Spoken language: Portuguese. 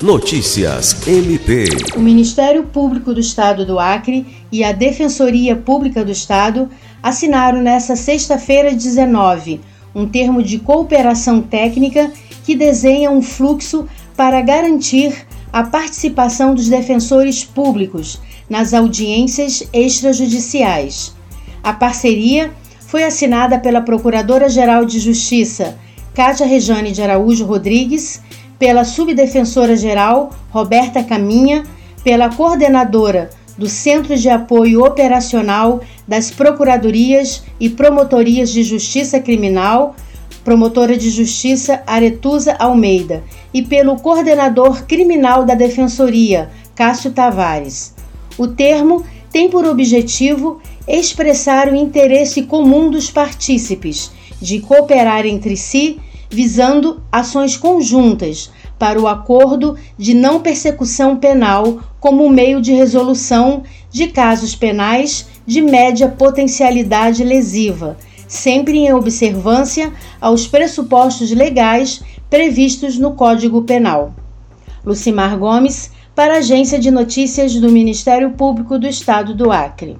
Notícias MP. O Ministério Público do Estado do Acre e a Defensoria Pública do Estado assinaram nesta sexta-feira 19 um termo de cooperação técnica que desenha um fluxo para garantir a participação dos defensores públicos nas audiências extrajudiciais. A parceria foi assinada pela Procuradora-Geral de Justiça, Cátia Rejane de Araújo Rodrigues, pela Subdefensora-Geral, Roberta Caminha, pela coordenadora do Centro de Apoio Operacional das Procuradorias e Promotorias de Justiça Criminal, promotora de Justiça Aretusa Almeida, e pelo coordenador criminal da Defensoria, Cássio Tavares. O termo tem por objetivo expressar o interesse comum dos partícipes de cooperar entre si, visando ações conjuntas para o acordo de não persecução penal como meio de resolução de casos penais de média potencialidade lesiva, sempre em observância aos pressupostos legais previstos no Código Penal. Lucimar Gomes, para a Agência de Notícias do Ministério Público do Estado do Acre.